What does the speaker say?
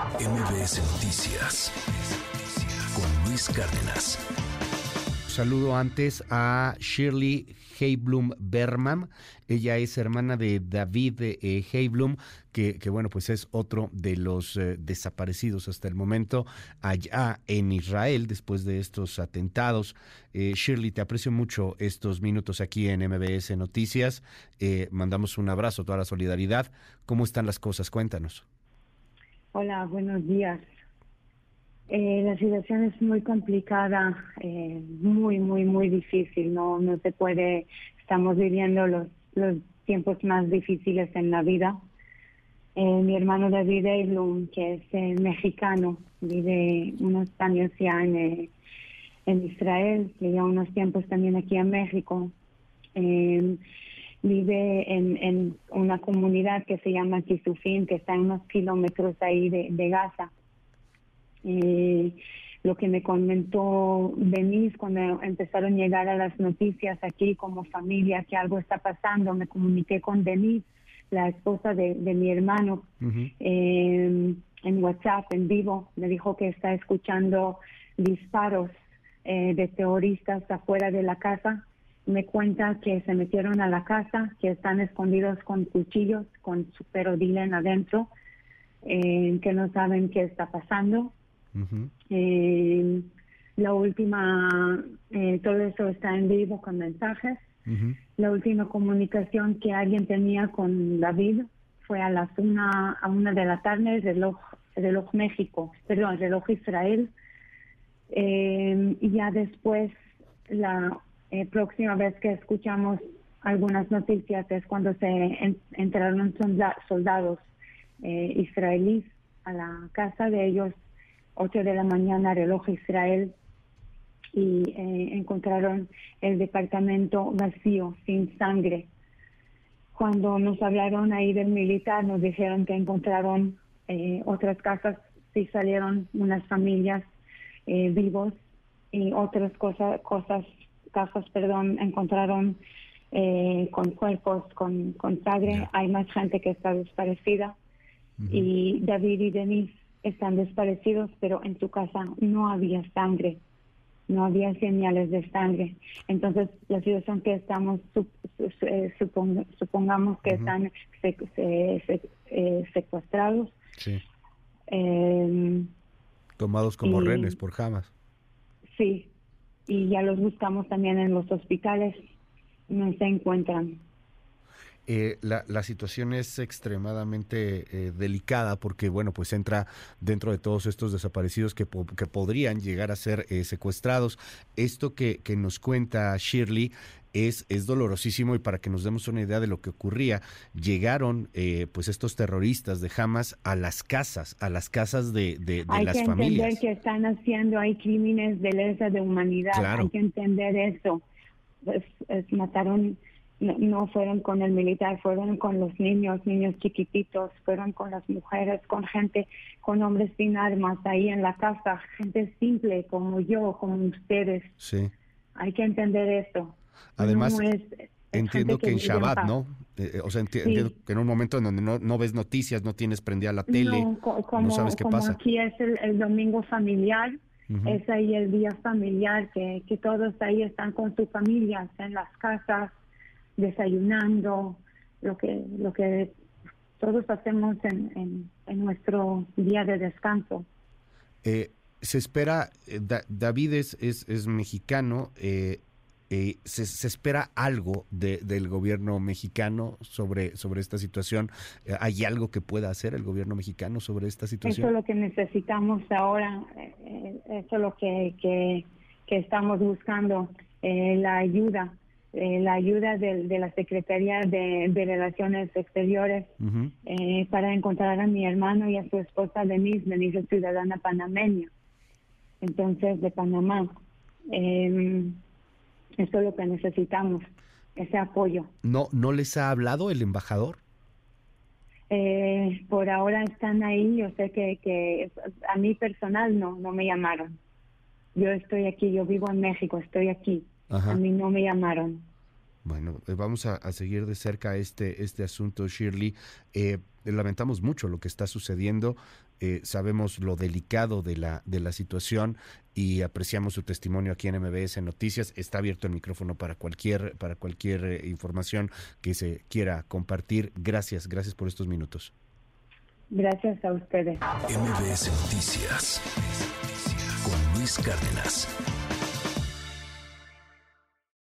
MBS Noticias con Luis Cárdenas. Saludo antes a Shirley Heiblum Berman. Ella es hermana de David eh, Heiblum, que, bueno, pues es otro de los eh, desaparecidos hasta el momento allá en Israel después de estos atentados. Eh, Shirley, te aprecio mucho estos minutos aquí en MBS Noticias. mandamos un abrazo, toda la solidaridad. ¿Cómo están las cosas? Cuéntanos. Hola, buenos días. Eh, la situación es muy complicada, eh, muy, muy, muy difícil. No, no se puede. Estamos viviendo los, los tiempos más difíciles en la vida. Eh, mi hermano David Eilum, que es mexicano, vive unos años ya en, en Israel, lleva unos tiempos también aquí en México. Vive en, en, una comunidad que se llama Kisufin, que está en unos kilómetros ahí de, de Gaza eh, lo que me comentó Denise cuando empezaron a llegar a las noticias aquí como familia que algo está pasando, me comuniqué con Denise, la esposa de, mi hermano, eh, en WhatsApp, en vivo, me dijo que está escuchando disparos eh, de terroristas afuera de la casa. Me cuenta que se metieron a la casa, que están escondidos con cuchillos, con su perodilen adentro, eh, que no saben qué está pasando eh, la última, eh, todo eso está en vivo con mensajes. La última comunicación que alguien tenía con David fue a las una, a una de la tarde, reloj, reloj México, perdón, reloj Israel. Eh, y ya después, la próxima vez que escuchamos algunas noticias es cuando se entraron soldados israelíes a la casa de ellos 8 de la mañana, reloj Israel, y eh, encontraron el departamento vacío, sin sangre. Cuando nos hablaron ahí del militar, nos dijeron que encontraron eh, otras casas, sí salieron unas familias eh, vivos y otras cosas, cosas, casas, perdón, encontraron con cuerpos, con, con sangre. Hay más gente que está desaparecida. Y David y Denise están desaparecidos, pero en tu casa no había sangre, no había señales de sangre. Entonces, la situación que estamos, eh, supongamos que están eh, secuestrados. Em, Tomados como renes por Hamas. Sí, y ya los buscamos también en los hospitales, no se encuentran. Eh, la, la, situación es extremadamente eh, delicada porque, bueno, pues entra dentro de todos estos desaparecidos que, que podrían llegar a ser eh, secuestrados. Esto que, que nos cuenta Shirley es, es dolorosísimo y para que nos demos una idea de lo que ocurría, llegaron pues estos terroristas de Hamas a las casas, a las casas de, de, las familias. Hay que entender que están haciendo, hay crímenes de lesa de humanidad, hay que entender eso. mataron no, fueron con el militar, fueron con los niños, niños chiquititos, fueron con las mujeres, con gente, con hombres sin armas ahí en la casa, gente simple como yo, como ustedes. Sí. Hay que entender esto. Además, entiendo que, en Shabbat, ¿no? Eh, eh, o sea, entiendo que en un momento en donde no, no ves noticias, no tienes prendida la tele, no, sabes qué pasa. Aquí es el, domingo familiar, es ahí el día familiar, que, que todos ahí están con sus familias en las casas, desayunando, lo que, lo que todos hacemos en, en, nuestro día de descanso. Eh, se espera, eh, David es, es, mexicano, eh, se, se, espera algo de, del gobierno mexicano sobre, sobre esta situación. ¿Hay algo que pueda hacer el gobierno mexicano sobre esta situación? Eso es lo que necesitamos ahora, eso es lo que, que, que estamos buscando, la ayuda eh, la ayuda de, la Secretaría de, Relaciones Exteriores eh, para encontrar a mi hermano y a su esposa Denise, Denise ciudadana panameña, entonces de Panamá. Eh, eso es lo que necesitamos, ese apoyo. ¿No, ¿No les ha hablado el embajador? Eh, por ahora están ahí, yo sé que, que a mí personal no, no me llamaron. Yo estoy aquí, yo vivo en México, estoy aquí. A mí no me llamaron. Bueno, eh, vamos a, seguir de cerca este, este asunto, Shirley. Eh, lamentamos mucho lo que está sucediendo. Eh, sabemos lo delicado de la, de la situación y apreciamos su testimonio aquí en MBS Noticias. Está abierto el micrófono para cualquier, para cualquier eh, información que se quiera compartir. Gracias, gracias por estos minutos. Gracias a ustedes. MBS Noticias con Luis Cárdenas.